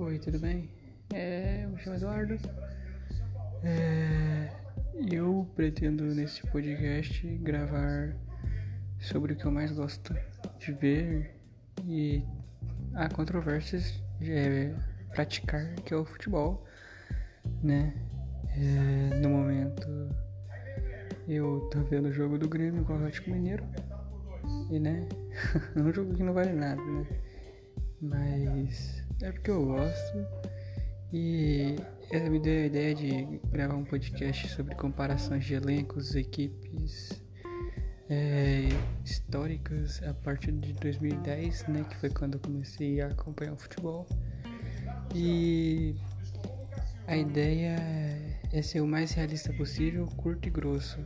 Oi, tudo bem? É, eu me chamo Eduardo. É, eu pretendo nesse podcast gravar sobre o que eu mais gosto de ver e há controvérsias de é, praticar, que é o futebol, né? É, no momento eu tô vendo o jogo do Grêmio com o Atlético Mineiro e né, um jogo que não vale nada, né? Mas é porque eu gosto. E essa me deu a ideia de gravar um podcast sobre comparações de elencos, equipes é, históricas a partir de 2010, né? Que foi quando eu comecei a acompanhar o futebol. E a ideia é ser o mais realista possível, curto e grosso.